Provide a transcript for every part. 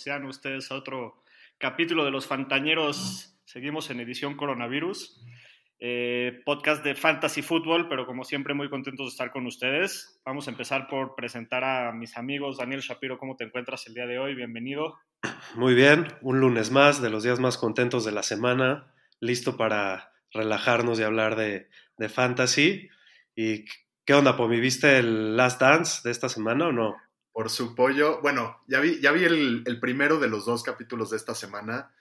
Sean ustedes a otro capítulo de Los Fantañeros. Seguimos en edición coronavirus. Eh, podcast de Fantasy Football, pero como siempre muy contentos de estar con ustedes. Vamos a empezar por presentar a mis amigos. Daniel Shapiro, ¿cómo te encuentras el día de hoy? Bienvenido. Muy bien, un lunes más, de los días más contentos de la semana, listo para relajarnos y hablar de, de fantasy. ¿Y qué onda, Pomi? ¿Viste el Last Dance de esta semana o no? Por su pollo. Bueno, ya vi, ya vi el, el primero de los dos capítulos de esta semana.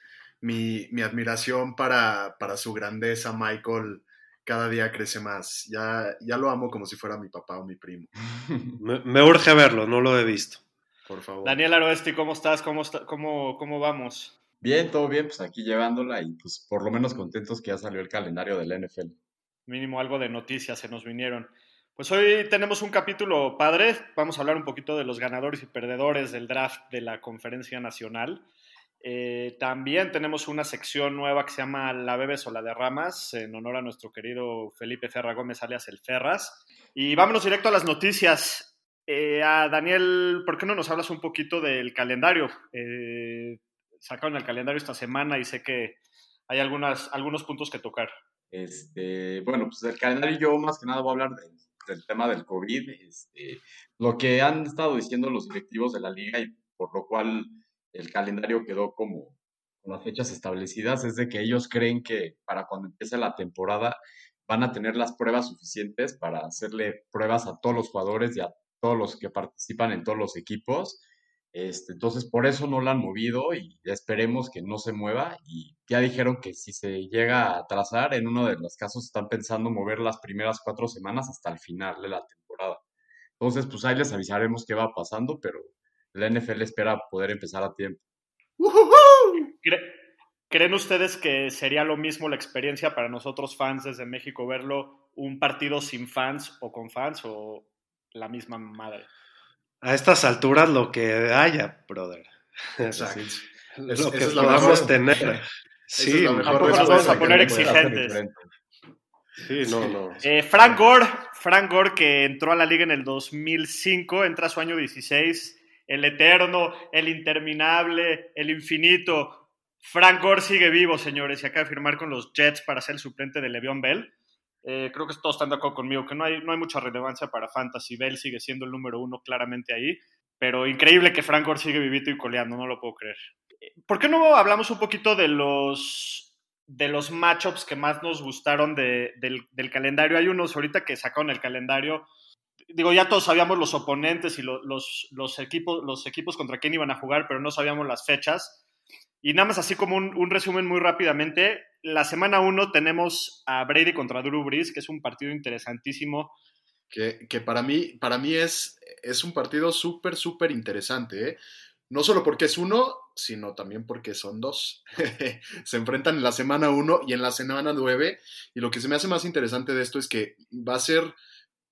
Mi, mi admiración para, para, su grandeza, Michael, cada día crece más. Ya, ya lo amo como si fuera mi papá o mi primo. me, me, urge verlo, no lo he visto. Por favor. Daniel Aroesti, ¿cómo estás? ¿Cómo, está, cómo, ¿Cómo vamos? Bien, todo bien, pues aquí llevándola y pues por lo menos contentos que ya salió el calendario del NFL. Mínimo algo de noticias se nos vinieron. Pues hoy tenemos un capítulo padre. Vamos a hablar un poquito de los ganadores y perdedores del draft de la Conferencia Nacional. Eh, también tenemos una sección nueva que se llama La Bebes o la Derramas, en honor a nuestro querido Felipe Ferra Gómez, alias El Ferras. Y vámonos directo a las noticias. Eh, a Daniel, ¿por qué no nos hablas un poquito del calendario? Eh, sacaron el calendario esta semana y sé que hay algunas, algunos puntos que tocar. Este, bueno, pues del calendario yo más que nada voy a hablar de del tema del COVID, este, lo que han estado diciendo los directivos de la liga y por lo cual el calendario quedó como con las fechas establecidas es de que ellos creen que para cuando empiece la temporada van a tener las pruebas suficientes para hacerle pruebas a todos los jugadores y a todos los que participan en todos los equipos. Este, entonces, por eso no la han movido y esperemos que no se mueva. Y ya dijeron que si se llega a atrasar, en uno de los casos están pensando mover las primeras cuatro semanas hasta el final de la temporada. Entonces, pues ahí les avisaremos qué va pasando, pero la NFL espera poder empezar a tiempo. ¿Creen ustedes que sería lo mismo la experiencia para nosotros fans desde México verlo un partido sin fans o con fans o la misma madre? A estas alturas lo que haya, brother. Exacto. lo es, que podamos tener. Sí, es mejor nos vamos a poner exigentes. Sí, no, no. Eh, Frank Gore, Frank Gore que entró a la liga en el 2005, entra a su año 16, el eterno, el interminable, el infinito. Frank Gore sigue vivo, señores, y acaba de firmar con los Jets para ser el suplente de Le'Veon Bell. Eh, creo que todos están de acuerdo conmigo, que no hay, no hay mucha relevancia para Fantasy. Bell sigue siendo el número uno claramente ahí, pero increíble que Frank Gore sigue vivito y coleando, no lo puedo creer. ¿Por qué no hablamos un poquito de los, de los matchups que más nos gustaron de, del, del, calendario? Hay unos ahorita que sacaron el calendario. Digo, ya todos sabíamos los oponentes y lo, los, los, equipos, los equipos contra quién iban a jugar, pero no sabíamos las fechas. Y nada más así como un, resumen muy rápidamente, la semana 1 tenemos a Brady contra Drew Brees, que es un partido interesantísimo. Que, que para mí, para mí es, es un partido súper, súper interesante. ¿eh? No solo porque es uno, sino también porque son dos. se enfrentan en la semana 1 y en la semana 9. Y lo que se me hace más interesante de esto es que va a ser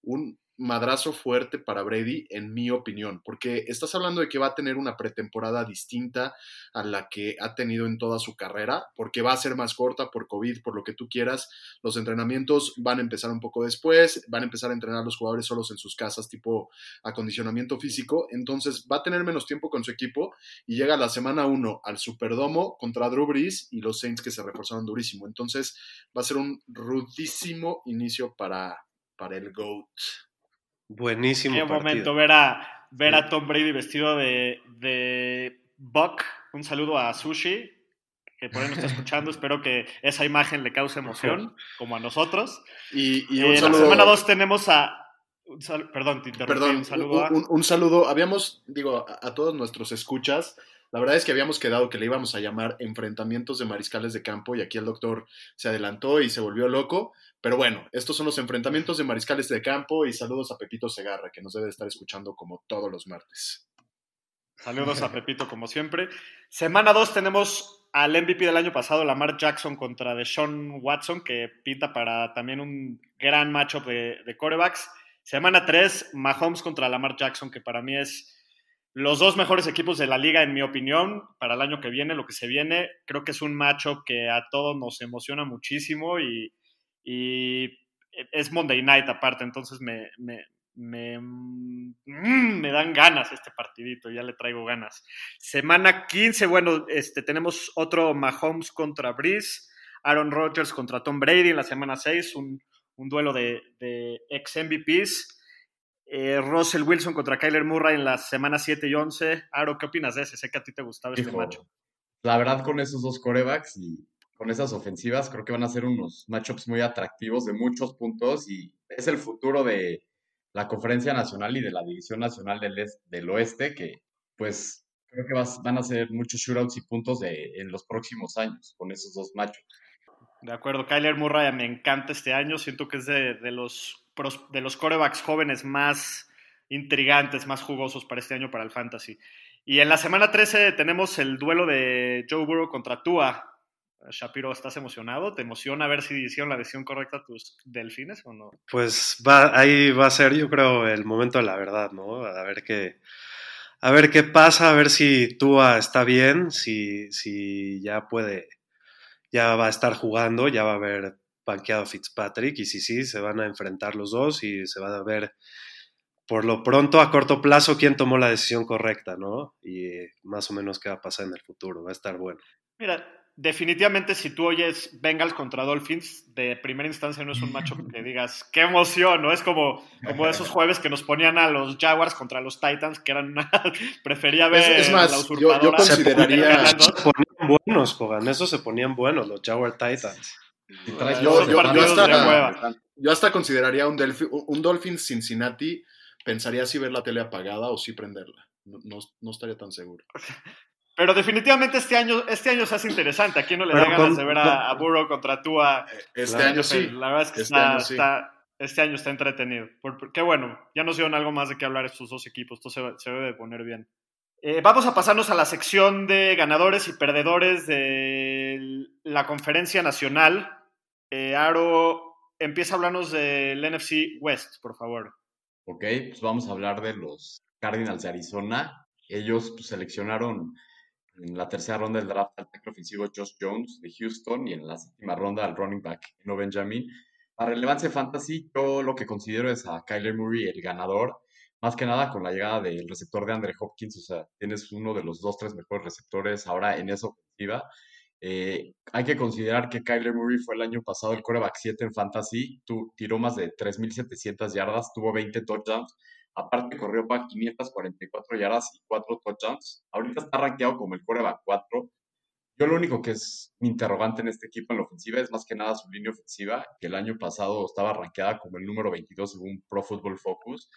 un, madrazo fuerte para Brady, en mi opinión, porque estás hablando de que va a tener una pretemporada distinta a la que ha tenido en toda su carrera, porque va a ser más corta por COVID, por lo que tú quieras. Los entrenamientos van a empezar un poco después, van a empezar a entrenar los jugadores solos en sus casas, tipo acondicionamiento físico. Entonces va a tener menos tiempo con su equipo y llega la semana 1 al Superdomo contra Drew Brees y los Saints que se reforzaron durísimo. Entonces va a ser un rudísimo inicio para, para el GOAT. Buenísimo. Qué partido. momento ver a, ver a Tom Brady vestido de, de Buck. Un saludo a Sushi, que por ahí nos está escuchando. Espero que esa imagen le cause emoción, como a nosotros. Y, y Eh, un la saludo. semana 2 tenemos a. un sal- perdón, te interrumpí. Perdón, un saludo a. un, un saludo. Habíamos, digo, a, a todos nuestros escuchas, La verdad es que habíamos quedado que le íbamos a llamar enfrentamientos de mariscales de campo y aquí el doctor se adelantó y se volvió loco. Pero bueno, estos son los enfrentamientos de mariscales de campo y saludos a Pepito Segarra, que nos debe estar escuchando como todos los martes. Saludos a Pepito como siempre. Semana 2 tenemos al MVP del año pasado, Lamar Jackson contra Deshaun Watson, que pinta para también un gran matchup de, de corebacks. Semana 3, Mahomes contra Lamar Jackson, que para mí es los dos mejores equipos de la liga, en mi opinión, para el año que viene, lo que se viene. Creo que es un matchup que a todos nos emociona muchísimo y, es Monday Night aparte, entonces mm, me, dan ganas este partidito, ya le traigo ganas. Semana 15, bueno, este, tenemos otro Mahomes contra Breeze, Aaron Rodgers contra Tom Brady en la semana 6, un, un duelo de, de ex MVPs. Eh, Russell Wilson contra Kyler Murray en las semanas 7 y 11. Aro, ¿qué opinas de ese? Sé que a ti te gustaba este macho. La verdad, con esos dos corebacks y con esas ofensivas, creo que van a ser unos matchups muy atractivos de muchos puntos y es el futuro de la Conferencia Nacional y de la División Nacional del, del Oeste, que pues creo que van a ser muchos shootouts y puntos de, en los próximos años con esos dos matchups. De acuerdo, Kyler Murray me encanta este año, siento que es de, de los de los corebacks jóvenes más intrigantes, más jugosos para este año para el fantasy. Y en la semana 13 tenemos el duelo de Joe Burrow contra Tua. Shapiro, ¿estás emocionado? ¿Te emociona ver si hicieron la decisión correcta tus delfines o no? Pues va, ahí va a ser, yo creo, el momento de la verdad, ¿no? A ver qué, a ver qué pasa, a ver si Tua está bien, si, si ya puede, ya va a estar jugando, ya va a haber banqueado Fitzpatrick y sí, sí, se van a enfrentar los dos y se van a ver por lo pronto a corto plazo quién tomó la decisión correcta, ¿no? Y más o menos qué va a pasar en el futuro, va a estar bueno. Mira, definitivamente si tú oyes Bengals contra Dolphins, de primera instancia no es un macho que digas, qué emoción, ¿no? Es como, como esos jueves que nos ponían a los Jaguars contra los Titans, que eran una... prefería ver es, más, la usurpadora. Yo, consideraría... Se ponían buenos, Jogan, eso se ponían buenos los Jaguar Titans. Yo, hasta, consideraría un, un Dolphin Cincinnati, pensaría si ver la tele apagada o si prenderla. No, estaría tan seguro. Pero definitivamente este año, este año se hace interesante. ¿A quién no le da ganas de ver a, Burrow contra Tua? Eh, este año sí. La verdad es que este, año está, este año está entretenido. qué bueno, ya nos dieron algo más de qué hablar estos dos equipos. Esto se, se debe de poner bien. Eh, vamos a pasarnos a la sección de ganadores y perdedores de la conferencia nacional. Eh, Aro, empieza a hablarnos del NFC West, por favor. Ok, pues vamos a hablar de los Cardinals de Arizona. Ellos pues, seleccionaron en la tercera ronda del draft al tackle ofensivo Josh Jones de Houston y en la séptima ronda al running back No Benjamin. Para relevancia fantasy, yo lo que considero es a Kyler Murray el ganador más que nada con la llegada del receptor de Andre Hopkins, o sea, tienes uno de los dos, tres mejores receptores ahora en esa ofensiva. Eh, hay que considerar que Kyler Murray fue el año pasado el coreback 7 en Fantasy, tu, tiró más de 3.700 yardas, tuvo 20 touchdowns, aparte corrió para 544 yardas y 4 touchdowns. Ahorita está rankeado como el coreback 4. Yo lo único que es interrogante en este equipo en la ofensiva es más que nada su línea ofensiva, que el año pasado estaba rankeada como el número 22 según Pro Football Focus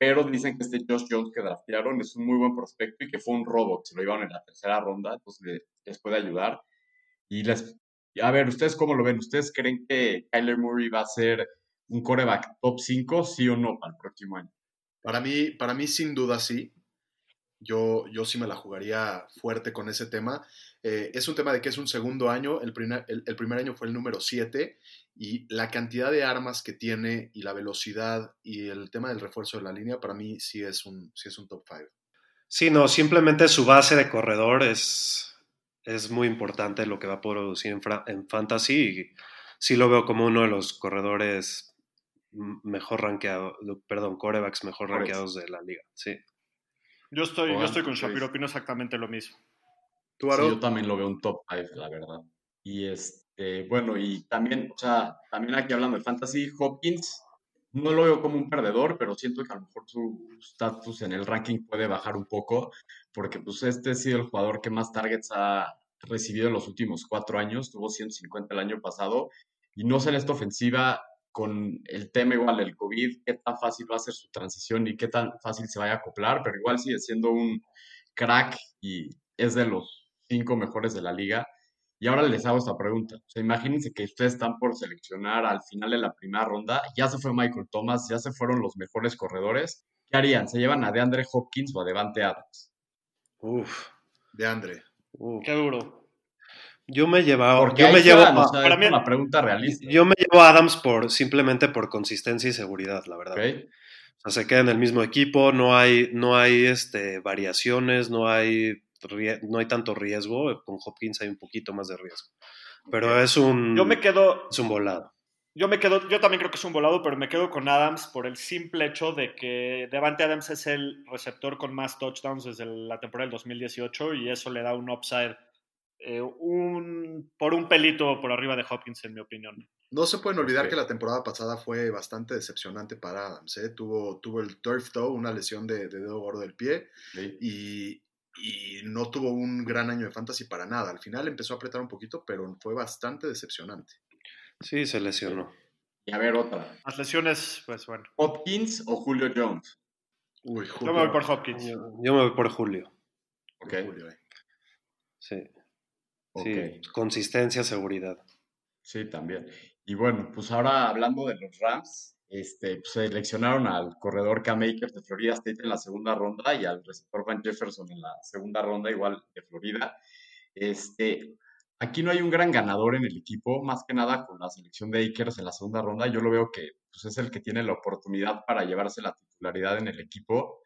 pero dicen que este Josh Jones que draftearon es un muy buen prospecto y que fue un robo, se lo llevaron en la tercera ronda, entonces les puede ayudar. Y les, a ver, ¿ustedes cómo lo ven? ¿Ustedes creen que Kyler Murray va a ser un coreback top 5, sí o no, para el próximo año? Para mí, para mí sin duda sí. Yo, yo sí me la jugaría fuerte con ese tema. Eh, es un tema de que es un segundo año, el primer, el, primer año fue el número 7 y la cantidad de armas que tiene y la velocidad y el tema del refuerzo de la línea para mí sí es un, sí es un top 5. Sí, no, simplemente su base de corredor es, es muy importante lo que va a producir en, en fantasy y sí lo veo como uno de los corredores mejor rankeados, perdón, corebacks mejor rankeados de la liga, sí. Yo estoy, yo estoy con Shapiro, opino exactamente lo mismo. yo también lo veo un top 5, la verdad. Y este, bueno, y también, o sea, también aquí hablando de fantasy, Hopkins, no lo veo como un perdedor, pero siento que a lo mejor su estatus en el ranking puede bajar un poco, porque pues este ha sido el jugador que más targets ha recibido en los últimos cuatro años, tuvo 150 el año pasado, y no sé en esta ofensiva con el tema igual del COVID, qué tan fácil va a ser su transición y qué tan fácil se vaya a acoplar, pero igual sigue siendo un crack y es de los cinco mejores de la liga. Y ahora les hago esta pregunta. O sea, imagínense que ustedes están por seleccionar al final de la primera ronda, ya se fue Michael Thomas, ya se fueron los mejores corredores. ¿Qué harían? ¿Se llevan a DeAndre Hopkins o a Devante Adams? Uf, De Andre. uf. Qué duro. Yo me llevaba, yo me llevo, van, o a- sea, para es mí- una pregunta realista. yo me llevo a Adams por simplemente por consistencia y seguridad, la verdad. O sea, se queda en el mismo equipo, no hay, no hay este, variaciones, no hay, no hay tanto riesgo. Con Hopkins hay un poquito más de riesgo. Pero es un, Yo me quedo, es un volado. yo me quedo, yo también creo que es un volado, pero me quedo con Adams por el simple hecho de que Devante Adams es el receptor con más touchdowns desde la temporada del 2018 y eso le da un upside eh, un, por un pelito por arriba de Hopkins, en mi opinión. No se pueden olvidar que la temporada pasada fue bastante decepcionante para Adams. ¿eh? Tuvo, tuvo el turf toe, una lesión de, de dedo gordo del pie, y, y no tuvo un gran año de fantasy para nada. Al final empezó a apretar un poquito, pero fue bastante decepcionante. Sí, se lesionó. Y a ver otra. Las lesiones, pues bueno. ¿Hopkins o Julio Jones? Uy, Yo Julio. me voy por Hopkins. Yo, yo me voy por Julio. Ok. Julio, eh. Sí. Ok. Sí, consistencia, seguridad. Sí, también. Y bueno, pues ahora hablando de los Rams, este, pues seleccionaron al corredor Cam Akers de Florida State en la segunda ronda y al receptor Van Jefferson en la segunda ronda, igual de Florida. Este, aquí no hay un gran ganador en el equipo, más que nada con la selección de Akers en la segunda ronda. Yo lo veo que pues, es el que tiene la oportunidad para llevarse la titularidad en el equipo.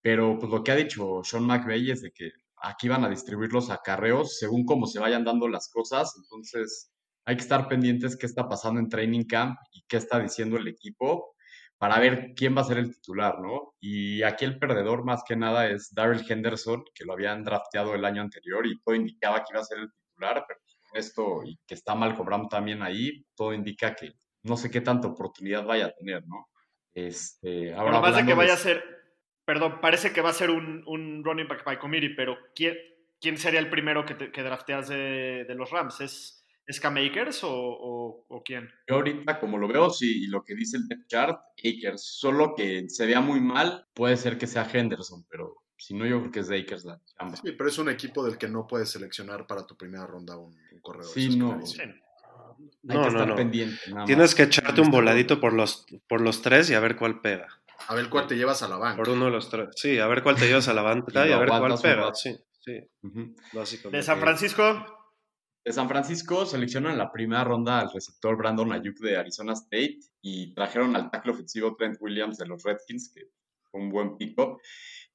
Pero pues lo que ha dicho Sean McVay es de que aquí van a distribuir los acarreos según cómo se vayan dando las cosas. Entonces, hay que estar pendientes qué está pasando en training camp y qué está diciendo el equipo para ver quién va a ser el titular, ¿no? Y aquí el perdedor más que nada es Daryl Henderson, que lo habían drafteado el año anterior y todo indicaba que iba a ser el titular, pero con esto y que está Malcolm Brown también ahí, todo indica que no sé qué tanta oportunidad vaya a tener, ¿no? Este, ahora Bueno, más de que vaya a ser, perdón, parece que va a ser un, un running back by committee, pero ¿quién, quién sería el primero que, te- que drafteas de, de los Rams? ¿Es, es Cam Akers o, o- o quién? Yo ahorita, como lo veo, sí, y lo que dice el depth chart, Akers, solo que se vea muy mal, puede ser que sea Henderson, pero si no, yo creo que es de Akers la chamba. Sí, pero es un equipo del que no puedes seleccionar para tu primera ronda un, un corredor. Sí, no. Hay No, que no, estar no. pendiente. nada Tienes más. que echarte un voladito por los, por los tres y a ver cuál pega. A ver cuál te llevas a la banca. Por uno de los tres. Sí, a ver cuál te llevas a la banca Y a ver cuál pega. Sí, sí, básicamente. De San Francisco, De San Francisco seleccionan en la primera ronda al receptor Brandon Ayuk de Arizona State y trajeron al tackle ofensivo Trent Williams de los Redskins, que fue un buen pico.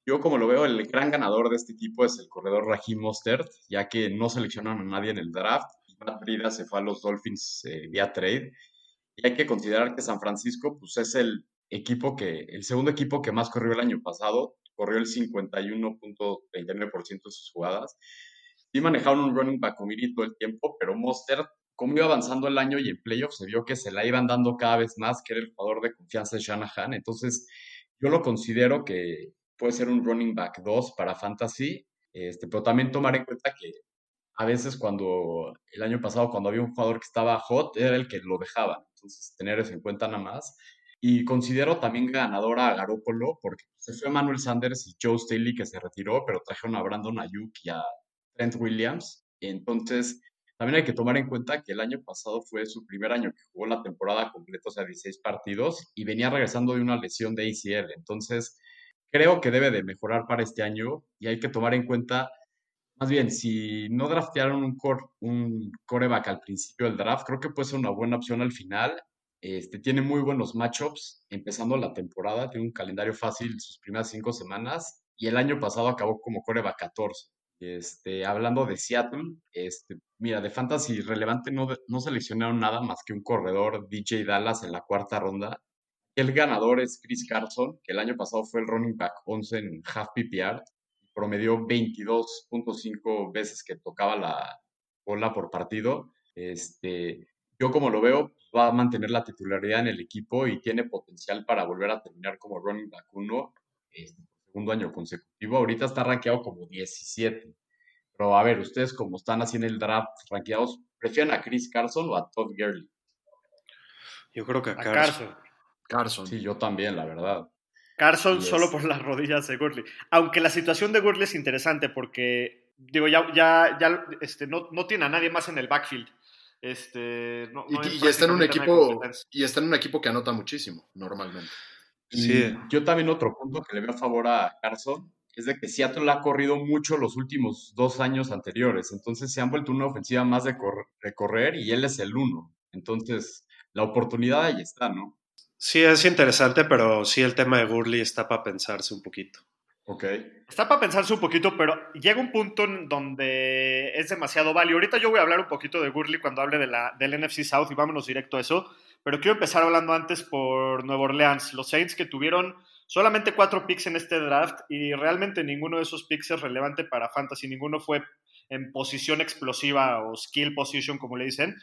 Yo, como lo veo, el gran ganador de este equipo es el corredor Raheem Mostert, ya que no seleccionaron a nadie en el draft Matt Breida se fue a los Dolphins eh, vía trade. Y hay que considerar que San Francisco pues, es el equipo que, el segundo equipo que más corrió el año pasado, corrió el 51.39% de sus jugadas. Sí manejaron un running back committee todo el tiempo, pero Mostert, como iba avanzando el año y en playoffs se vio que se la iban dando cada vez más, que era el jugador de confianza de Shanahan. Entonces, yo lo considero que puede ser un running back 2 para fantasy, este, pero también tomar en cuenta que a veces cuando el año pasado, cuando había un jugador que estaba hot, era el que lo dejaba. Entonces, tener eso en cuenta nada más. Y considero también ganadora a Garópolo, porque se fue Manuel Sanders y Joe Staley que se retiró, pero trajeron a Brandon Ayuk y a Trent Williams. Entonces, también hay que tomar en cuenta que el año pasado fue su primer año que jugó la temporada completa, o sea, 16 partidos, y venía regresando de una lesión de ACL. Entonces, creo que debe de mejorar para este año y hay que tomar en cuenta, más bien, si no draftearon un, core, un coreback al principio del draft, creo que puede ser una buena opción al final. Este, tiene muy buenos matchups empezando la temporada, tiene un calendario fácil sus primeras cinco semanas y el año pasado acabó como coreback 14. Este, hablando de Seattle, este, mira, de fantasy relevante no, no seleccionaron nada más que un corredor DJ Dallas en la cuarta ronda. El ganador es Chris Carson, que el año pasado fue el running back 11 en half PPR, promedió 22.5 veces que tocaba la bola por partido. Este, yo como lo veo, va a mantener la titularidad en el equipo y tiene potencial para volver a terminar como running back 1 este, segundo año consecutivo. Ahorita está rankeado como 17. Pero a ver, ustedes como están así en el draft rankeados, ¿prefieren a Chris Carson o a Todd Gurley? Yo creo que a a Carson. Carson. Carson. Sí, yo también, la verdad. Carson solo por las rodillas de Gurley. Aunque la situación de Gurley es interesante porque digo, ya, ya, ya este, no, no tiene a nadie más en el backfield. Este, no, Y, no hay y está en un equipo y está en un equipo que anota muchísimo normalmente. Y Sí. yo también otro punto que le veo a favor a Carson es de que Seattle ha corrido mucho los últimos dos años anteriores. Entonces se han vuelto una ofensiva más de, cor- de correr y él es el uno. Entonces la oportunidad ahí está, ¿no? Sí, es interesante, pero sí el tema de Gurley está para pensarse un poquito. Ok. Está para pensarse un poquito, pero llega un punto en donde es demasiado válido. Ahorita yo voy a hablar un poquito de Gurley cuando hable de la, del NFC South y vámonos directo a eso. Pero quiero empezar hablando antes por Nueva Orleans. Los Saints que tuvieron solamente cuatro picks en este draft y realmente ninguno de esos picks es relevante para Fantasy. Ninguno fue en posición explosiva o skill position, como le dicen.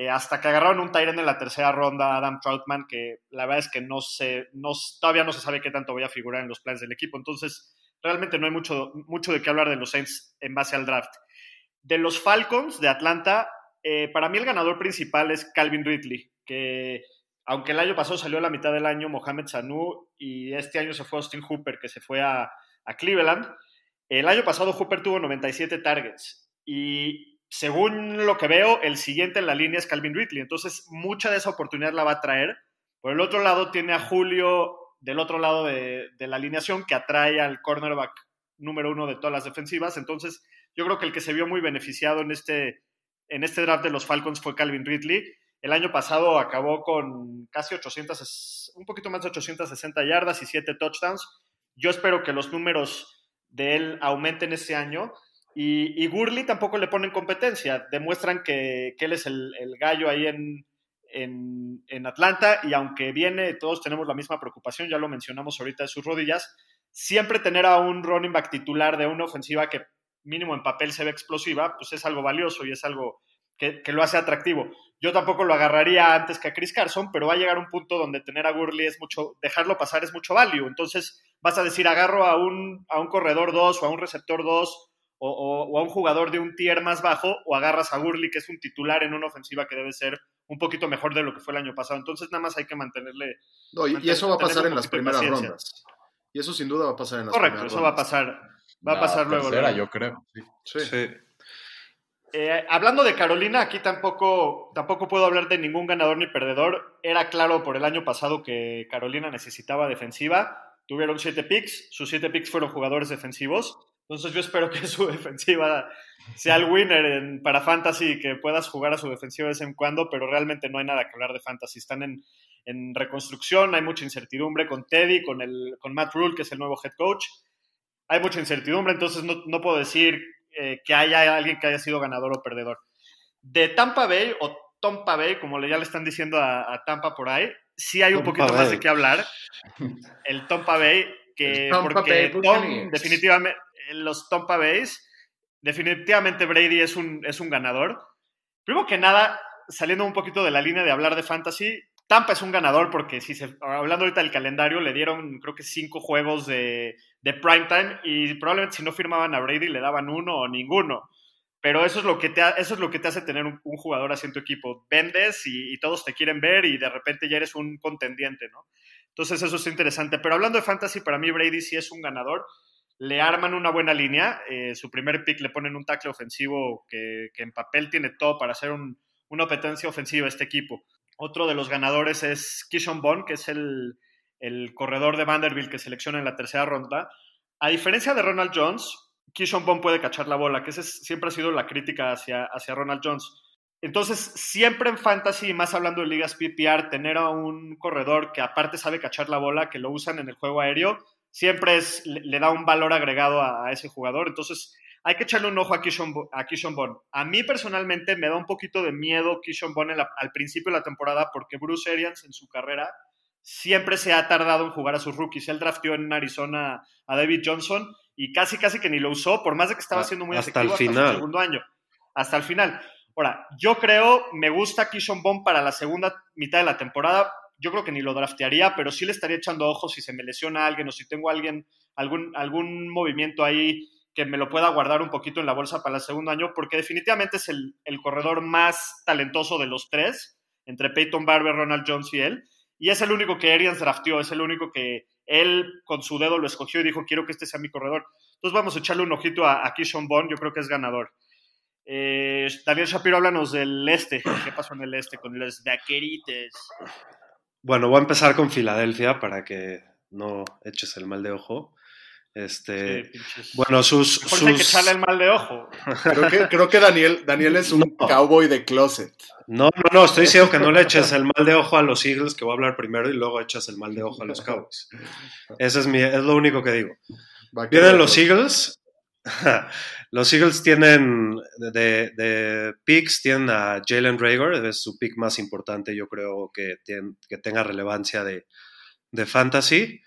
Eh, hasta que agarraron un Tyrant en la tercera ronda, Adam Troutman, que la verdad es que no se, no, todavía no se sabe qué tanto voy a figurar en los planes del equipo. Entonces, realmente no hay mucho, mucho de qué hablar de los Saints en base al draft. De los Falcons de Atlanta, eh, para mí el ganador principal es Calvin Ridley, que aunque el año pasado salió a la mitad del año Mohamed Sanu y este año se fue Austin Hooper, que se fue a, a Cleveland, el año pasado Hooper tuvo 97 targets y según lo que veo, el siguiente en la línea es Calvin Ridley. Entonces, mucha de esa oportunidad la va a traer. Por el otro lado, tiene a Julio del otro lado de, la alineación que atrae al cornerback número uno de todas las defensivas. Entonces, yo creo que el que se vio muy beneficiado en este, en este draft de los Falcons fue Calvin Ridley. El año pasado acabó con casi 800, un poquito más de 860 yardas y 7 touchdowns. Yo espero que los números de él aumenten este año. Y, Gurley tampoco le ponen competencia. Demuestran que, que él es el, el gallo ahí en, en, en, Atlanta. Y aunque viene, todos tenemos la misma preocupación, ya lo mencionamos ahorita de sus rodillas. Siempre tener a un running back titular de una ofensiva que mínimo en papel se ve explosiva, pues es algo valioso y es algo que, que, lo hace atractivo. Yo tampoco lo agarraría antes que a Chris Carson, pero va a llegar un punto donde tener a Gurley es mucho, dejarlo pasar es mucho value. Entonces vas a decir, agarro a un, a un corredor 2 o a un receptor 2 o, o, o, a un jugador de un tier más bajo, o agarras a Gurley, que es un titular en una ofensiva que debe ser un poquito mejor de lo que fue el año pasado. Entonces nada más hay que mantenerle... No, y, y eso va a pasar en las primeras rondas. Y eso sin duda va a pasar en las Correcto, primeras eso rondas. va a pasar. Va a pasar La luego. tercera, luego. yo creo. Sí. Sí. Sí. Eh, hablando de Carolina, aquí tampoco, tampoco puedo hablar de ningún ganador ni perdedor. Era claro por el año pasado que Carolina necesitaba defensiva. Tuvieron siete picks, sus siete picks fueron jugadores defensivos. Entonces yo espero que su defensiva sea el winner en, para Fantasy y que puedas jugar a su defensiva de vez en cuando, pero realmente no hay nada que hablar de Fantasy. Están en, en reconstrucción, hay mucha incertidumbre con Teddy, con, el, con Matt Rule, que es el nuevo head coach. Hay mucha incertidumbre, entonces no, no puedo decir eh, que haya alguien que haya sido ganador o perdedor. De Tampa Bay o Tompa Bay, como ya le están diciendo a, a Tampa por ahí, sí hay un Tompa poquito Bay. más de qué hablar. El Tompa Bay, que El Tampa porque Bay Tom, definitivamente, los Tompa Bays, definitivamente Brady es un, es un ganador. Primero que nada, saliendo un poquito de la línea de hablar de fantasy, Tampa es un ganador porque si hablando ahorita del calendario, le dieron creo que cinco juegos de, de primetime y probablemente si no firmaban a Brady le daban uno o ninguno. Pero eso es lo que te, eso es lo que te hace tener un, un jugador así en tu equipo. Vendes y, y todos te quieren ver y de repente ya eres un contendiente, ¿no? Entonces eso es interesante. Pero hablando de fantasy, para mí Brady sí es un ganador. Le arman una buena línea. eh, su primer pick le ponen un tackle ofensivo que, en papel tiene todo para hacer un- una competencia ofensiva este equipo. Otro de los ganadores es Kishon Bond, que es el, el corredor de Vanderbilt que selecciona en la tercera ronda. A diferencia de Ronald Jones, Kishon Bond puede cachar la bola, que esa es- siempre ha sido la crítica hacia, hacia Ronald Jones. Entonces, siempre en fantasy, más hablando de ligas PPR, tener a un corredor que aparte sabe cachar la bola, que lo usan en el juego aéreo, siempre es, le, da un valor agregado a, a ese jugador. Entonces, hay que echarle un ojo a Kishon, a Kishon Bond. A mí personalmente me da un poquito de miedo Kishon Bond la- al principio de la temporada porque Bruce Arians en su carrera siempre se ha tardado en jugar a sus rookies. Él drafteó en Arizona a David Johnson y casi casi que ni lo usó, por más de que estaba Ah, siendo muy hasta efectivo el hasta final. su segundo año. Hasta el final. Ahora, yo creo, me gusta Kishon Bond para la segunda mitad de la temporada. Yo creo que ni lo draftearía, pero sí le estaría echando ojos si se me lesiona alguien o si tengo alguien, algún, algún movimiento ahí que me lo pueda guardar un poquito en la bolsa para el segundo año, porque definitivamente es el, el corredor más talentoso de los tres, entre Peyton Barber, Ronald Jones y él, y es el único que Arians drafteó, es el único que él con su dedo lo escogió y dijo, quiero que este sea mi corredor. Entonces vamos a echarle un ojito a, a Kishon Bond, yo creo que es ganador. Eh, Shapiro, háblanos del este. ¿Qué pasó en el este con los vaquerites? Bueno, voy a empezar con Filadelfia para que no eches el mal de ojo. Este, Sí, bueno, sus, Mejor hay que sus- echarle el mal de ojo. Creo que, creo que Daniel, Daniel es un No. cowboy de closet. No, no, no, estoy diciendo que no le eches el mal de ojo a los Eagles, que voy a hablar primero, y luego echas el mal de ojo a los Cowboys. Ese es, mi, es lo único que digo. Vienen los. Eagles. los Eagles tienen de, picks, tienen a Jalen Rager, es su pick más importante, yo creo que, tien- que tenga relevancia de, de fantasy.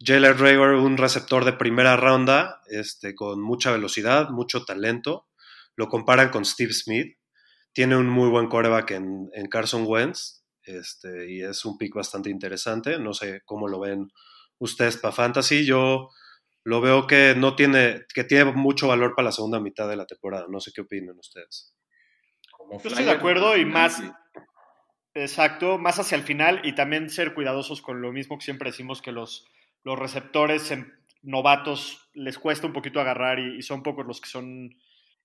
Jalen Rager, un receptor de primera ronda, este, con mucha velocidad, mucho talento. Lo comparan con Steve Smith. Tiene un muy buen coreback en, en Carson Wentz. Este, y es un pick bastante interesante. No sé cómo lo ven ustedes para fantasy. Yo lo veo que no tiene, que tiene mucho valor para la segunda mitad de la temporada. No sé qué opinan ustedes. Como Yo estoy de acuerdo y más- Sí. Exacto, más hacia el final y también ser cuidadosos con lo mismo que siempre decimos que los, los receptores en- novatos les cuesta un poquito agarrar y, y son pocos los que son...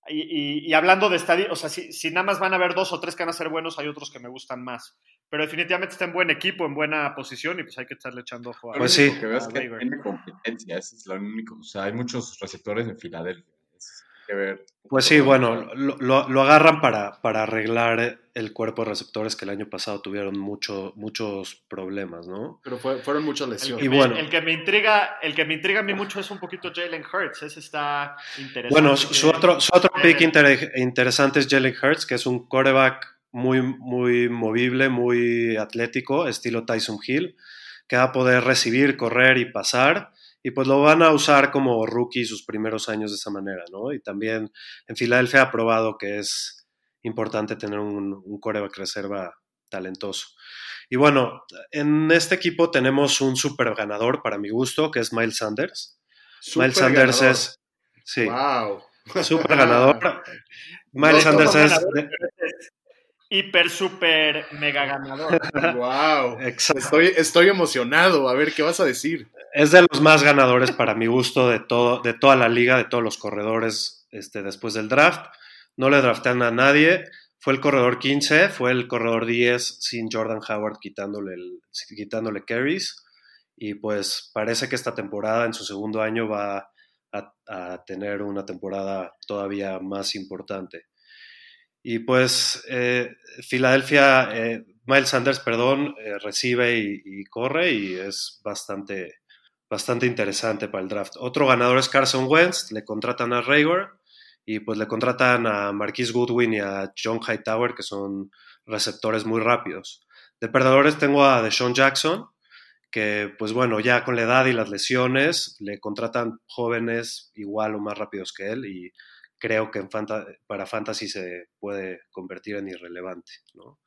Y, y- y hablando de estadísticas, o sea, si, si nada más van a haber dos o tres que van a ser buenos, hay otros que me gustan más. Pero definitivamente está en buen equipo, en buena posición y pues hay que estarle echando ojo a... Pues sí. que veo es que tiene competencia, ese es lo único. O sea, hay muchos receptores en Filadelfia. que ver. Pues sí, bueno, lo, lo- lo agarran para, para arreglar el cuerpo de receptores que el año pasado tuvieron mucho, muchos problemas, ¿no? Pero fue- fueron muchas El lesiones. que, Y me, bueno. el que me intriga, el que me intriga a mí mucho es un poquito Jalen Hurts, ese está interesante. Bueno, su, su otro, su otro pick Eh, inter- interesante es Jalen Hurts, que es un quarterback muy, muy movible, muy atlético, estilo Tyson Hill, que va a poder recibir, correr y pasar. Y pues lo van a usar como rookie sus primeros años de esa manera, ¿no? Y también en Filadelfia ha probado que es importante tener un, un quarterback reserva talentoso. Y bueno, en este equipo tenemos un super ganador para mi gusto, que es Miles Sanders. Miles Sanders es... Sí. Wow. Super ganador. Miles No Sanders es hiper, super, mega ganador. Wow. Exacto. Estoy, estoy emocionado. A ver, ¿qué vas a decir? Es de los más ganadores para mi gusto de, todo, de toda la liga, de todos los corredores este, después del draft. No le draftean a nadie. Fue el corredor 15, fue el corredor 10 sin Jordan Howard quitándole, el, quitándole carries. Y pues parece que esta temporada, en su segundo año, va a, a tener una temporada todavía más importante. Y pues eh, Filadelfia, eh, Miles Sanders, perdón, eh, recibe y, corre y es bastante, bastante interesante para el draft. Otro ganador es Carson Wentz, le contratan a Rager y pues le contratan a Marquise Goodwin y a John Hightower, que son receptores muy rápidos. De perdedores tengo a Deshaun Jackson, que pues bueno, ya con la edad y las lesiones le contratan jóvenes igual o más rápidos que él y creo que en fanta para fantasy se puede convertir en irrelevante. ¿no?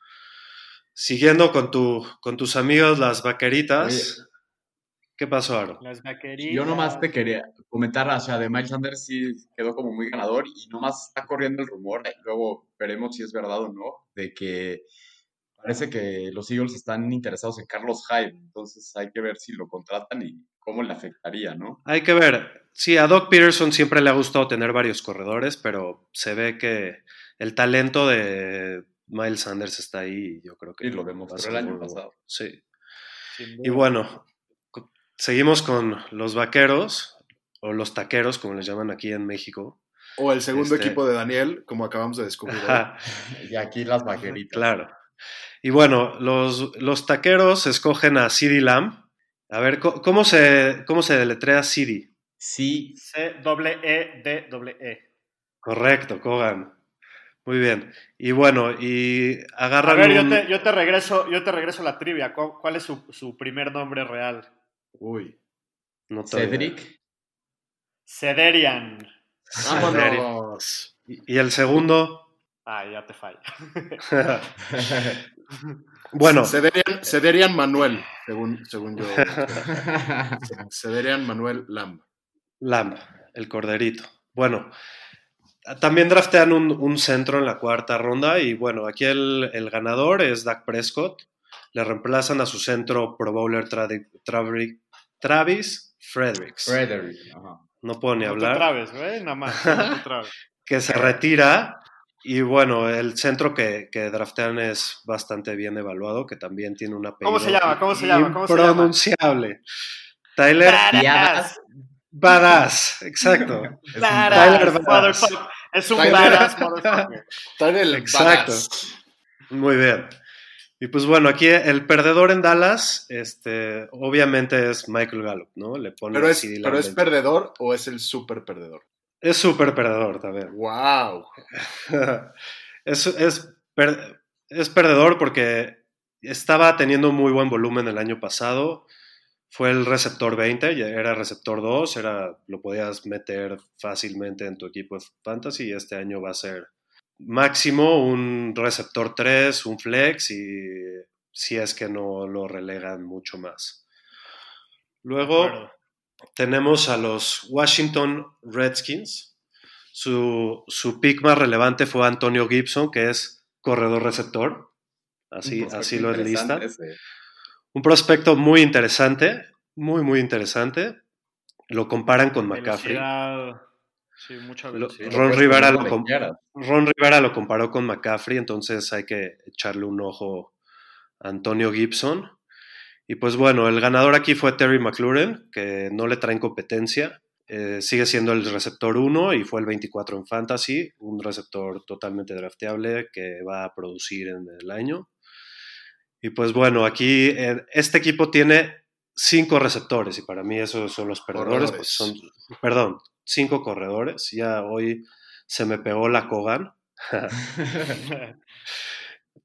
Siguiendo con, tu, con tus amigos las vaqueritas. Oye, ¿Qué pasó, Aro? Las vaqueritas. Yo nomás te quería comentar, o sea, de Miles Sanders sí quedó como muy ganador y nomás está corriendo el rumor, luego veremos si es verdad o no, de que parece que los Eagles están interesados en Carlos Hyde, entonces hay que ver si lo contratan y cómo le afectaría, ¿no? Hay que ver. Sí, a Doc Peterson siempre le ha gustado tener varios corredores, pero se ve que el talento de Miles Sanders está ahí y yo creo que... Sí, lo demostró el año pasado. Sí. Y bueno, seguimos con los vaqueros, o los taqueros, como les llaman aquí en México. O el segundo este... equipo de Daniel, como acabamos de descubrir. Ajá. Y aquí las vaqueritas. Claro. Y bueno, los, los taqueros escogen a CD Lamb. A ver, ¿cómo se, cómo se deletrea CD? Sí. C-E-E-D-E. -E. Correcto, Kogan. Muy bien. Y bueno, y agarran. A ver, un... yo, te, yo, te, regreso, yo te regreso la trivia. ¿Cuál es su, su primer nombre real? Uy. No Cedric. Cederian. Vámonos. ¿Y, ¿Y el segundo? Ah, ya te fallo. bueno. Cederian, Cederian, Manuel, según, según yo. Cederian Manuel Lamb. Lamb, el corderito. Bueno, también draftean un, un, centro en la cuarta ronda y bueno, aquí el, el, ganador es Dak Prescott. Le reemplazan a su centro Pro Bowler Travick, Travis Fredericks. Frederick. Ajá. No puedo ni No hablar. nada más. no que se retira. Y bueno, el centro que, que draftean es bastante bien evaluado, que también tiene una ¿Cómo se llama? ¿Cómo se llama? ¿Cómo se llama? Impronunciable. Tyler Badass. Badass, exacto. Es un Badass, Tyler Badass. motherfucker. Es un Tyler- badass, motherfucker. Tyler Exacto. Badass. Muy bien. Y pues bueno, aquí el perdedor en Dallas, este, obviamente es Michael Gallup, ¿no? Le pone Pero es, pero es perdedor o es el super perdedor. Es súper perdedor también. Wow. es, es, per- es perdedor porque estaba teniendo muy buen volumen el año pasado. Fue el receptor 20, ya era receptor 2, era, lo podías meter fácilmente en tu equipo de fantasy y este año va a ser máximo un receptor 3, un flex y si es que no lo relegan mucho más. Luego. Tenemos a los Washington Redskins. Su, su pick más relevante fue Antonio Gibson, que es corredor receptor. Así, lo ese. Un prospecto muy interesante, muy, muy interesante. Lo comparan con McCaffrey. Velocidad. Sí, mucha velocidad. Ron Rivera lo. Ron Rivera lo comparó con McCaffrey, entonces hay que echarle un ojo a Antonio Gibson. Y pues bueno, el ganador aquí fue Terry McLaurin, que no le traen competencia. Eh, sigue siendo el receptor 1 y fue el 24 en Fantasy, un receptor totalmente drafteable que va a producir en el año. Y pues bueno, aquí eh, este equipo tiene cinco receptores y para mí esos son los perdedores. Pues son, perdón, cinco corredores. Ya hoy se me pegó la Kogan.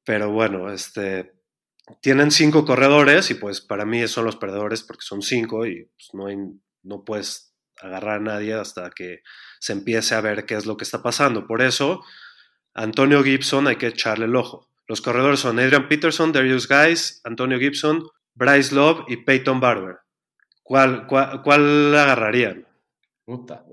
Pero bueno, este, tienen cinco corredores y pues para mí son los perdedores porque son cinco y pues, no, hay, no puedes agarrar a nadie hasta que se empiece a ver qué es lo que está pasando. Por eso, Antonio Gibson hay que echarle el ojo. Los corredores son Adrian Peterson, Darius Guys, Antonio Gibson, Bryce Love y Peyton Barber. ¿Cuál, cuál, cuál agarrarían? Puta.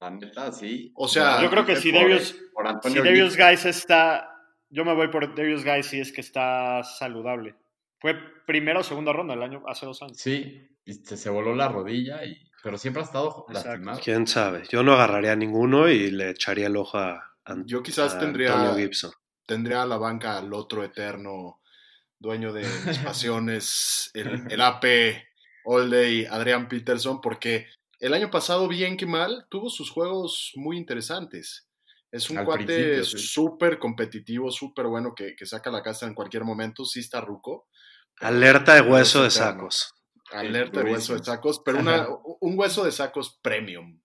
La neta, sí. O sea, Yo creo que si Darius, por si Darius. Guys está. Yo me voy por Darius Guys si es que está saludable. Fue primera o segunda ronda el año, hace dos años. Sí, y se, se voló la rodilla, y, pero siempre ha estado Exacto. lastimado. ¿Quién sabe? Yo no agarraría a ninguno y le echaría el ojo a, Yo quizás a tendría- Antonio Gibson. Tendría a la banca al otro eterno dueño de mis pasiones, el, el AP All Day, Adrián Peterson, porque el año pasado, bien que mal, tuvo sus juegos muy interesantes. Es un Al cuate sí. súper competitivo, súper bueno, que, que saca la casa en cualquier momento. Sí está ruco. Alerta de hueso de sacos. Alerta de hueso de sacos, pero una, un hueso de sacos premium.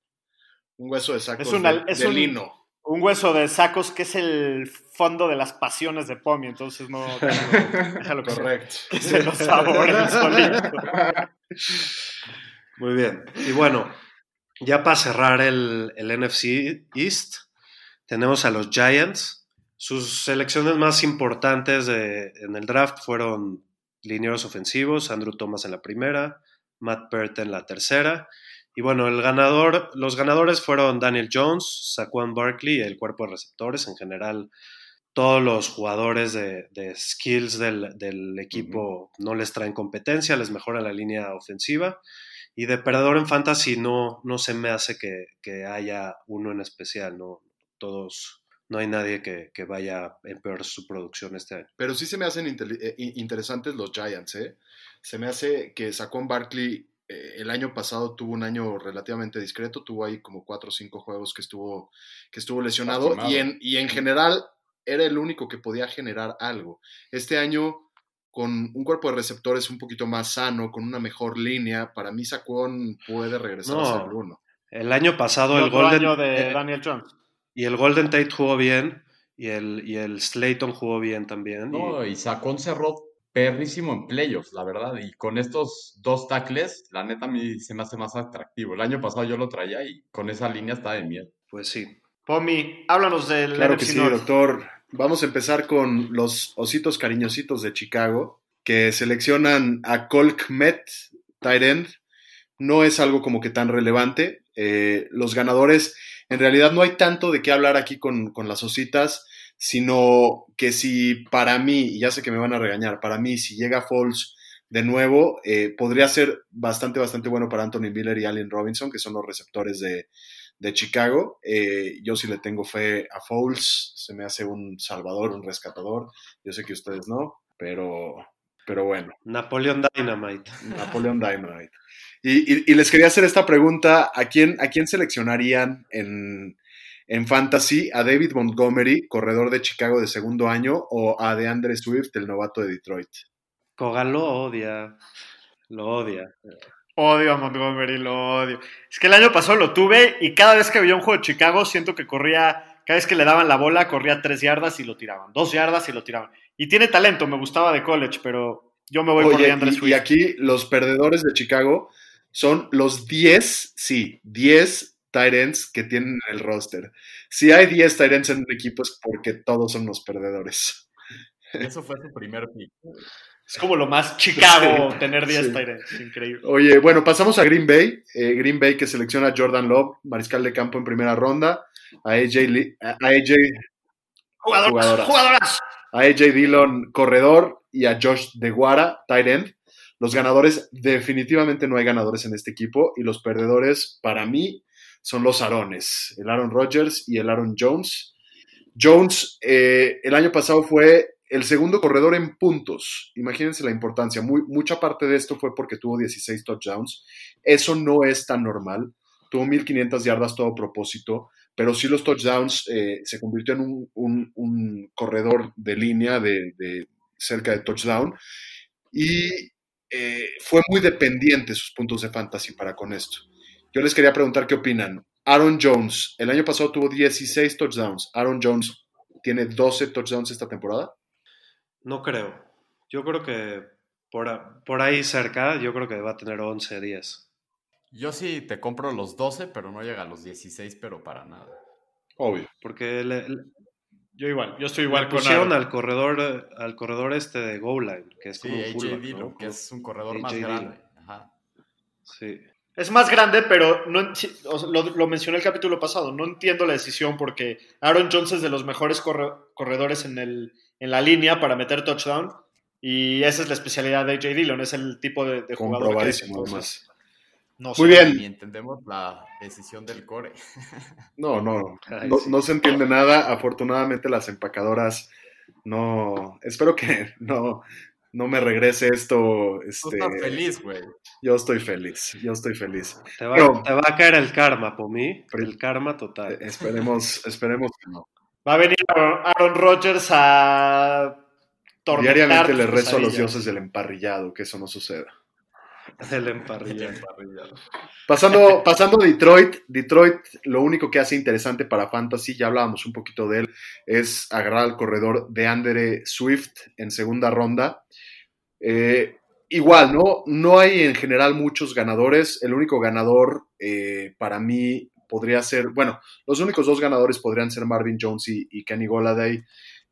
Un hueso de sacos Es una- de, es de un- lino. Un hueso de sacos que es el fondo de las pasiones de Pomi, entonces no. déjalo- Correcto. Que se lo sabore el solito. Muy bien. Y bueno, ya para cerrar el, el NFC East, tenemos a los Giants. Sus selecciones más importantes de- en el draft fueron linieros ofensivos, Andrew Thomas en la primera, Matt Pert en la tercera. Y bueno, el ganador, los ganadores fueron Daniel Jones, Saquon Barkley y el cuerpo de receptores. En general, todos los jugadores de, de skills del, del equipo no les traen competencia, les mejora la línea ofensiva. Y de perdedor en fantasy no, no se me hace que, que haya uno en especial, no todos, no hay nadie que, que vaya a empeorar su producción este año. Pero sí se me hacen eh, in- interesantes los Giants, ¿eh? Se me hace que Saquon Barkley eh, el año pasado tuvo un año relativamente discreto, tuvo ahí como cuatro o cinco juegos que estuvo, que estuvo lesionado y en, y en general era el único que podía generar algo. Este año, con un cuerpo de receptores un poquito más sano, con una mejor línea, para mí Saquon puede regresar No. a ser el uno. El año pasado El el otro Golden, año de eh, Daniel Jones. Y el Golden Tate jugó bien y el, y el Slayton jugó bien también. y- No, y Sacón cerró perrísimo en playoffs, la verdad. Y con estos dos tackles, la neta a mí se me hace más atractivo. El año pasado yo lo traía y con esa línea está de miedo. pues sí. Pomi, háblanos del Claro que sí, doctor. Vamos a empezar con los ositos cariñositos de Chicago, que seleccionan a Colk Met, tight end. No es algo como que tan relevante. Eh, los ganadores, en realidad no hay tanto de qué hablar aquí con, con las ositas, sino que si para mí, y ya sé que me van a regañar, para mí, si llega Falls de nuevo, eh, podría ser bastante, bastante bueno para Anthony Miller y Allen Robinson, que son los receptores de, de Chicago. Eh, yo sí le tengo fe a Fouls, se me hace un salvador, un rescatador. Yo sé que ustedes no, pero, pero bueno. Napoleon Dynamite. Napoleon Dynamite. Y, y, les quería hacer esta pregunta, ¿a quién, a quién seleccionarían en, en Fantasy? ¿A David Montgomery, corredor de Chicago de segundo año, o a DeAndre Swift, el novato de Detroit? Kogan lo odia, lo odia. Odio a Montgomery, lo odio. Es que el año pasado lo tuve y cada vez que veía un juego de Chicago siento que corría, cada vez que le daban la bola, corría tres yardas y lo tiraban, dos yardas y lo tiraban. Y tiene talento, me gustaba de college, pero yo me voy por DeAndre Swift. Y aquí los perdedores de Chicago son los 10, sí, 10 tight que tienen el roster. Si hay 10 tight en un equipo es porque todos son los perdedores. Eso fue su primer pick. Es como lo más Chicago tener 10 sí. increíble. Oye, bueno, pasamos a Green Bay. Eh, Green Bay que selecciona a Jordan Love, mariscal de campo en primera ronda. A AJ, a AJ jugadoras, jugadoras. A AJ Dillon, corredor. Y a Josh DeGuara, tight end. Los ganadores, definitivamente no hay ganadores en este equipo. Y los perdedores, para mí, son los Aarones. El Aaron Rodgers y el Aaron Jones. Jones, eh, el año pasado fue el segundo corredor en puntos. Imagínense la importancia. Muy, mucha parte de esto fue porque tuvo 16 touchdowns. Eso no es tan normal. Tuvo 1500 yardas todo propósito, pero sí los touchdowns eh, se convirtió en un, corredor de línea de, cerca de touchdown. Y eh, fue muy dependiente sus puntos de fantasy para con esto. Yo les quería preguntar qué opinan. Aaron Jones, el año pasado tuvo 16 touchdowns. Aaron Jones tiene 12 touchdowns esta temporada. No creo. Yo creo que por, por ahí cerca, yo creo que va a tener 11, 10. Yo sí te compro los 12, pero no llega a los 16, pero para nada. Obvio. Porque le, yo igual, yo estoy igual le pusieron al corredor, al corredor este de Goal Line, que es sí, como AJ Dillon, que es un corredor más grande. Ajá. Sí. Es más grande, pero no, lo, lo, mencioné el capítulo pasado. No entiendo la decisión porque Aaron Jones es de los mejores corre, corredores en el, en la línea para meter touchdown. Y esa es la especialidad de AJ Dillon, es el tipo de, de jugador que es. No Muy bien. Y entendemos la decisión del core. No, no, no, no, se entiende nada. Afortunadamente las empacadoras no, espero que no, no me regrese esto. Este, estás feliz, güey. Yo estoy feliz, yo estoy feliz. Te va, te va a caer el karma, por mí, el karma total. Eh, esperemos, esperemos que no. Va a venir Aaron Rodgers a Diariamente le rezo a los dioses del emparrillado que eso no suceda. Del emparrillado. pasando, pasando a Detroit, Detroit lo único que hace interesante para Fantasy, ya hablábamos un poquito de él, es agarrar al corredor de Andre Swift en segunda ronda. Eh, igual, ¿no? No hay en general muchos ganadores. El único ganador eh, para mí podría ser, bueno, los únicos dos ganadores podrían ser Marvin Jones y, Kenny Goladay.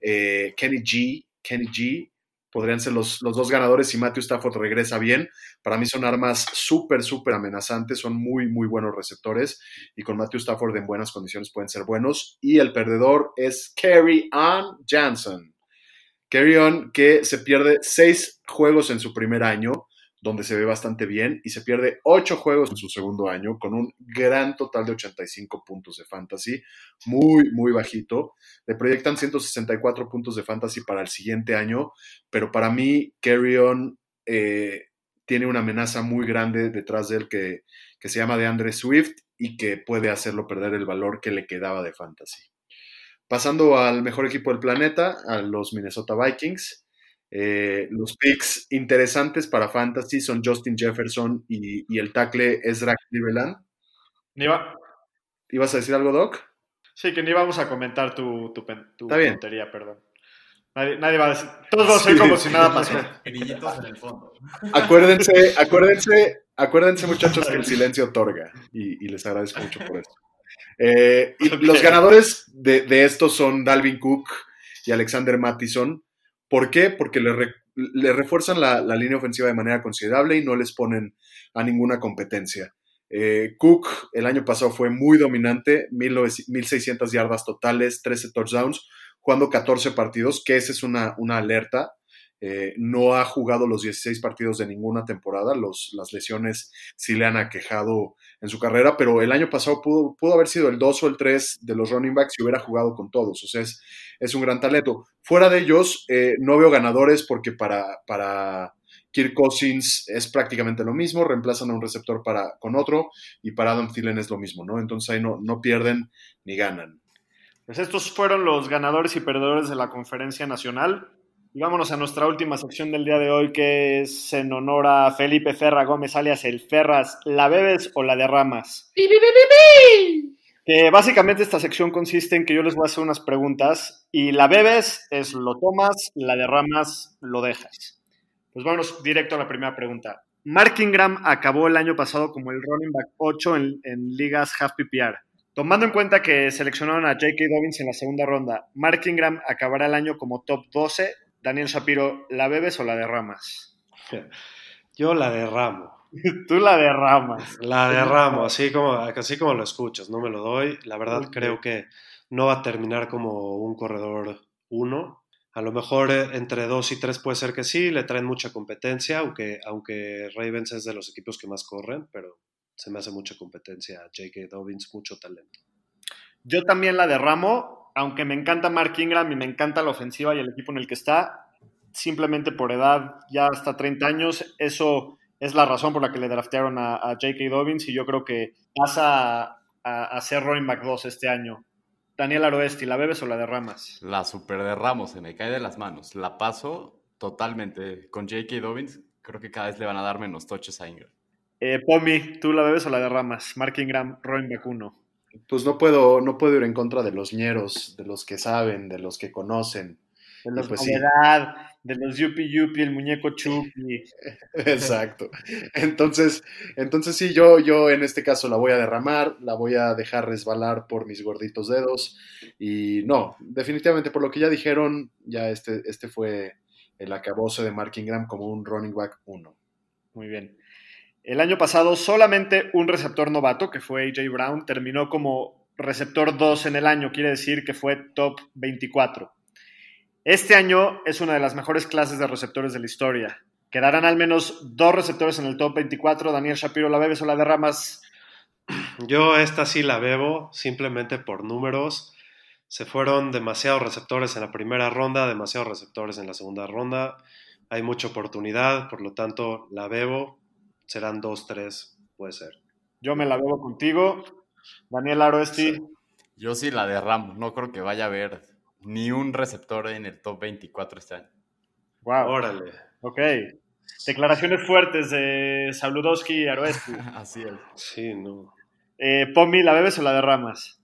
Eh, Kenny G, Kenny G podrían ser los, los, dos ganadores si Matthew Stafford regresa bien. Para mí son armas súper, súper amenazantes, son muy, muy buenos receptores y con Matthew Stafford en buenas condiciones pueden ser buenos. Y el perdedor es Kerry Ann Johnson. Kerry On que se pierde seis juegos en su primer año donde se ve bastante bien y se pierde ocho juegos en su segundo año con un gran total de 85 puntos de fantasy, muy, muy bajito. Le proyectan 164 puntos de fantasy para el siguiente año, pero para mí, Carry eh, tiene una amenaza muy grande detrás de él que, que se llama de Andre Swift y que puede hacerlo perder el valor que le quedaba de fantasy. Pasando al mejor equipo del planeta, a los Minnesota Vikings. Eh, los picks interesantes para Fantasy son Justin Jefferson y, el tackle Ezra Cleveland. ¿Ibas a decir algo, Doc? Sí, que ni vamos a comentar tu, tu, tu tontería, perdón. Nadie, va a decir. Todos vamos a ser como si nada pasó. acuérdense, acuérdense, acuérdense, muchachos, que el silencio otorga. Y, les agradezco mucho por eso. Eh, y los ganadores de, de estos son Dalvin Cook y Alexander Mattison. ¿Por qué? Porque le, refuerzan la, línea ofensiva de manera considerable y no les ponen a ninguna competencia. Eh, Cook el año pasado fue muy dominante, 1.600 yardas totales, 13 touchdowns, jugando 14 partidos, que esa es una, una alerta. Eh, no ha jugado los 16 partidos de ninguna temporada, las lesiones sí le han aquejado en su carrera, pero el año pasado pudo, haber sido el 2 o el 3 de los running backs si hubiera jugado con todos, o sea, es, es un gran talento. Fuera de ellos, eh, no veo ganadores porque para, para Kirk Cousins es prácticamente lo mismo, reemplazan a un receptor para, con otro y para Adam Thielen es lo mismo, ¿no? Entonces ahí no, no pierden ni ganan. Pues estos fueron los ganadores y perdedores de la conferencia nacional. Y vámonos a nuestra última sección del día de hoy, que es en honor a Felipe Ferra Gómez, alias el Ferras. ¿La bebes o la derramas? Que básicamente esta sección consiste en que yo les voy a hacer unas preguntas y la bebes es lo tomas, la derramas, lo dejas. Pues vámonos directo a la primera pregunta. Mark Ingram acabó el año pasado como el running back 8 en, en ligas half PPR. Tomando en cuenta que seleccionaron a J.K. Dobbins en la segunda ronda, Mark Ingram acabará el año como top 12 Daniel Shapiro, ¿la bebes o la derramas? Yo la derramo. Tú la derramas. La derramo, así como, así como lo escuchas, no me lo doy. La verdad creo que no va a terminar como un corredor uno. A lo mejor eh, entre dos y tres puede ser que sí, le traen mucha competencia, aunque, aunque Ravens es de los equipos que más corren, pero se me hace mucha competencia. J.K. Dobbins, mucho talento. Yo también la derramo, aunque me encanta Mark Ingram y me encanta la ofensiva y el equipo en el que está, simplemente por edad, ya hasta 30 años, eso es la razón por la que le draftearon a, J.K. Dobbins y yo creo que pasa a, a, ser running back 2 este año. Daniel Aroesti, ¿la bebes o la derramas? La super derramo, se me cae de las manos. La paso totalmente. Con J.K. Dobbins, creo que cada vez le van a dar menos toches a Ingram. Eh, Pomi, ¿tú la bebes o la derramas? Mark Ingram, running back 1 pues no puedo, no puedo ir en contra de los ñeros, de los que saben, de los que conocen. De los pues, novedad, de los yupi yupi, el muñeco chupi. Exacto. Entonces, entonces sí, yo, yo en este caso la voy a derramar, la voy a dejar resbalar por mis gorditos dedos. Y no, definitivamente por lo que ya dijeron, ya este, este fue el acabose de Mark Ingram como un running back 1. Muy bien. El año pasado solamente un receptor novato, que fue AJ Brown, terminó como receptor 2 en el año, quiere decir que fue top 24. Este año es una de las mejores clases de receptores de la historia. Quedarán al menos dos receptores en el top 24. Daniel Shapiro, ¿la bebes o la derramas? Yo esta sí la bebo, simplemente por números. Se fueron demasiados receptores en la primera ronda, demasiados receptores en la segunda ronda. Hay mucha oportunidad, por lo tanto la bebo serán dos, tres, puede ser. Yo me la veo contigo. Daniel Aroesti. Yo sí la derramo. No creo que vaya a haber ni un receptor en el top 24 este año. Wow. Órale. Ok. Declaraciones fuertes de Sabludowski y Aroesti. Así es. Sí, no. Eh, Pomi, ¿la bebes o la derramas?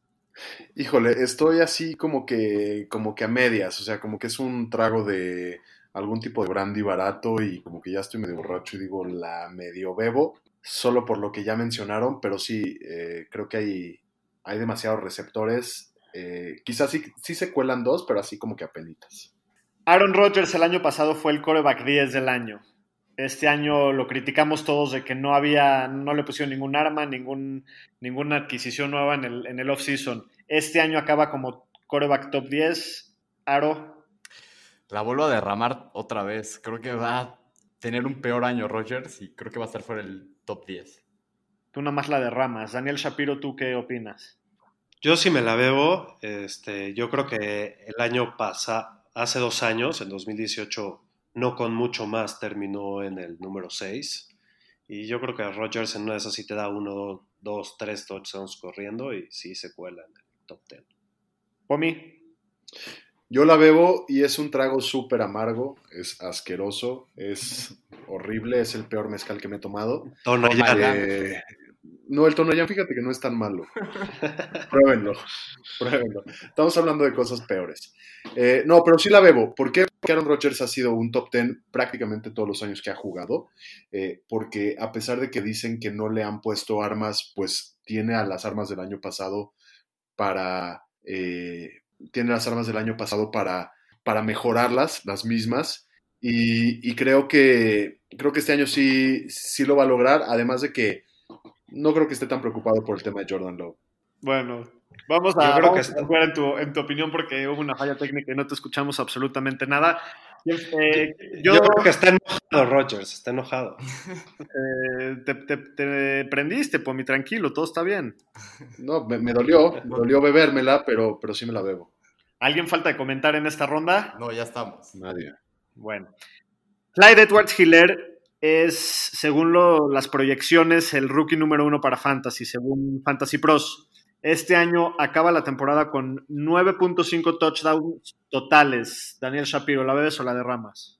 Híjole, estoy así como que, como que a medias, o sea, como que es un trago de, algún tipo de brandy barato y como que ya estoy medio borracho y digo la medio bebo, solo por lo que ya mencionaron, pero sí, eh, creo que hay, hay demasiados receptores. Eh, quizás sí, sí se cuelan dos, pero así como que apenitas. Aaron Rodgers el año pasado fue el coreback 10 del año. Este año lo criticamos todos de que no había, no le pusieron ningún arma, ningún, ninguna adquisición nueva en el, en el off-season. Este año acaba como coreback top 10. Aro, la vuelvo a derramar otra vez. Creo que va a tener un peor año Rogers y creo que va a estar fuera del top 10. Tú nada más la derramas. Daniel Shapiro, ¿tú qué opinas? Yo sí me la bebo. Este, yo creo que el año pasado, hace dos años, en 2018, no con mucho más terminó en el número 6. Y yo creo que Rogers en una de esas sí te da uno, dos, tres touchdowns corriendo y sí se cuela en el top 10. Pomi. Yo la bebo y es un trago súper amargo, es asqueroso, es horrible, es el peor mezcal que me he tomado. Eh, no, el Tonayán, fíjate que no es tan malo. pruébenlo, pruébenlo. Estamos hablando de cosas peores. Eh, no, pero sí la bebo. ¿Por qué? Porque Aaron Rodgers ha sido un top 10 prácticamente todos los años que ha jugado. Eh, porque a pesar de que dicen que no le han puesto armas, pues tiene a las armas del año pasado para, tiene las armas del año pasado para, para mejorarlas, las mismas. Y, creo que creo que este año sí, sí lo va a lograr, además de que no creo que esté tan preocupado por el tema de Jordan Lowe. Bueno, vamos a, Yo creo que en, tu, en tu opinión porque hubo una falla técnica y no te escuchamos absolutamente nada. Eh, Yo, yo, creo que está enojado Rogers, está enojado. eh, te, te- te prendiste, Pomi, tranquilo, todo está bien. No, me, me dolió, me dolió bebérmela, pero, pero sí me la bebo. ¿Alguien falta de comentar en esta ronda? No, ya estamos. Nadie. Bueno. Clyde Edwards Hiller es, según lo- las proyecciones, el rookie número uno para Fantasy, según Fantasy Pros. Este año acaba la temporada con 9.5 touchdowns totales. Daniel Shapiro, ¿la bebes o la derramas?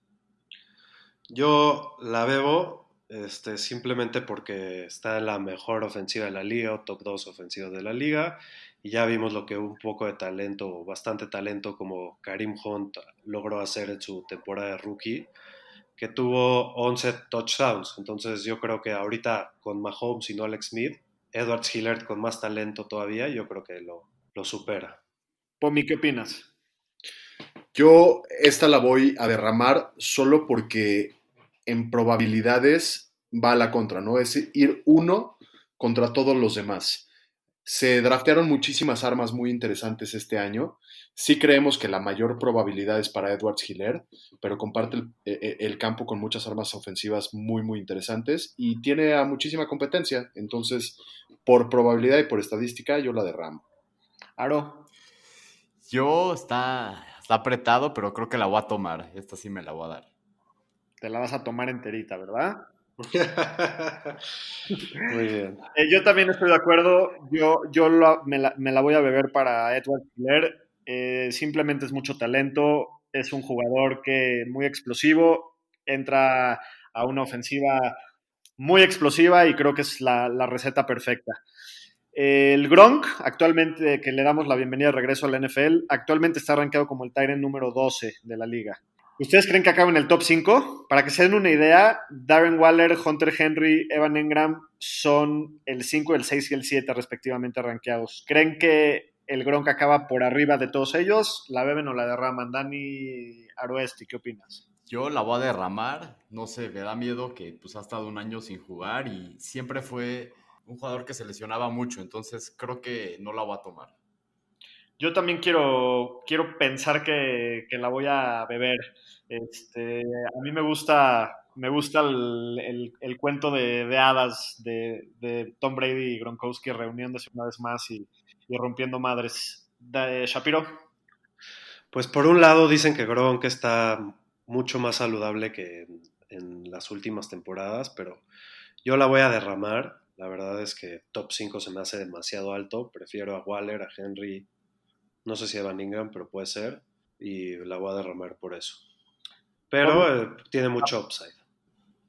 Yo la bebo este, simplemente porque está en la mejor ofensiva de la liga o top 2 ofensiva de la liga. Y ya vimos lo que un poco de talento, bastante talento como Karim Hunt logró hacer en su temporada de rookie, que tuvo 11 touchdowns. Entonces yo creo que ahorita con Mahomes y no Alex Smith, Edwards Hillard con más talento todavía, yo creo que lo, lo supera. Pomi, ¿qué opinas? Yo esta la voy a derramar solo porque en probabilidades va a la contra, ¿no? Es ir uno contra todos los demás. Se draftearon muchísimas armas muy interesantes este año. Sí creemos que la mayor probabilidad es para Edwards Hiller, pero comparte el, eh, el campo con muchas armas ofensivas muy, muy interesantes y tiene a muchísima competencia. Entonces, por probabilidad y por estadística, yo la derramo. Aro, Yo está, está apretado, pero creo que la voy a tomar. Esta sí me la voy a dar. te la vas a tomar enterita, ¿verdad? Muy bien. Eh, yo también estoy de acuerdo. Yo, yo me, la, voy a beber para Edward Hiller. Eh, simplemente es mucho talento. Es un jugador que muy explosivo. Entra a una ofensiva muy explosiva y creo que es la, receta perfecta. El Gronk, actualmente, que le damos la bienvenida de regreso a la NFL, actualmente está rankeado como el Tyrant número 12 de la liga. ¿Ustedes creen que acaba en el top 5? Para que se den una idea, Darren Waller, Hunter Henry, Evan Engram son el 5, el 6 y el 7 respectivamente rankeados. ¿Creen que el Gronk acaba por arriba de todos ellos? ¿La beben o la derraman? Dani Aroesti, ¿qué opinas? Yo la voy a derramar. No sé, me da miedo que pues ha estado un año sin jugar y siempre fue un jugador que se lesionaba mucho. Entonces creo que no la voy a tomar. Yo también quiero, quiero pensar que, la voy a beber. Este, a mí me gusta, me gusta el, el- cuento de, de hadas de, de Tom Brady y Gronkowski reuniéndose una vez más y, rompiendo madres. Da- Shapiro, Pues por un lado dicen que Gronk está mucho más saludable que en, en las últimas temporadas, pero yo la voy a derramar. La verdad es que top 5 se me hace demasiado alto. Prefiero a Waller, a Henry, no sé si a Van Ingram, pero puede ser. Y la voy a derramar por eso. Pero eh, tiene mucho upside.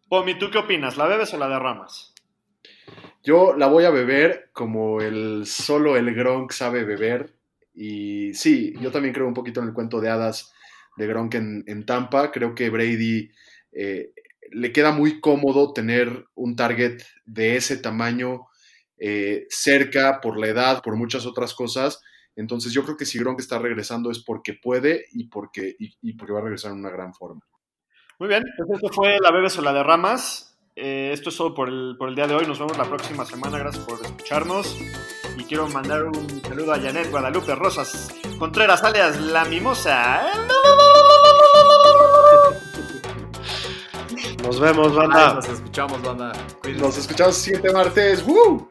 Pomi, ¿tú qué opinas? ¿La bebes o la derramas? Yo la voy a beber como el solo el Gronk sabe beber. Y sí, yo también creo un poquito en el cuento de hadas de Gronk en, en Tampa. Creo que Brady eh, le queda muy cómodo tener un target de ese tamaño eh, cerca por la edad, por muchas otras cosas. Entonces yo creo que si Gronk está regresando es porque puede y porque, y, y porque va a regresar en una gran forma. Muy bien, pues esto fue la bebes o la derramas. Eh, esto es todo por el, por el día de hoy. Nos vemos la próxima semana. Gracias por escucharnos. Y quiero mandar un saludo a Janet Guadalupe Rosas Contreras, alias La Mimosa. Nos vemos, Ay, banda. nos escuchamos, banda. Cuídense. Nos escuchamos el siguiente martes. ¡Woo!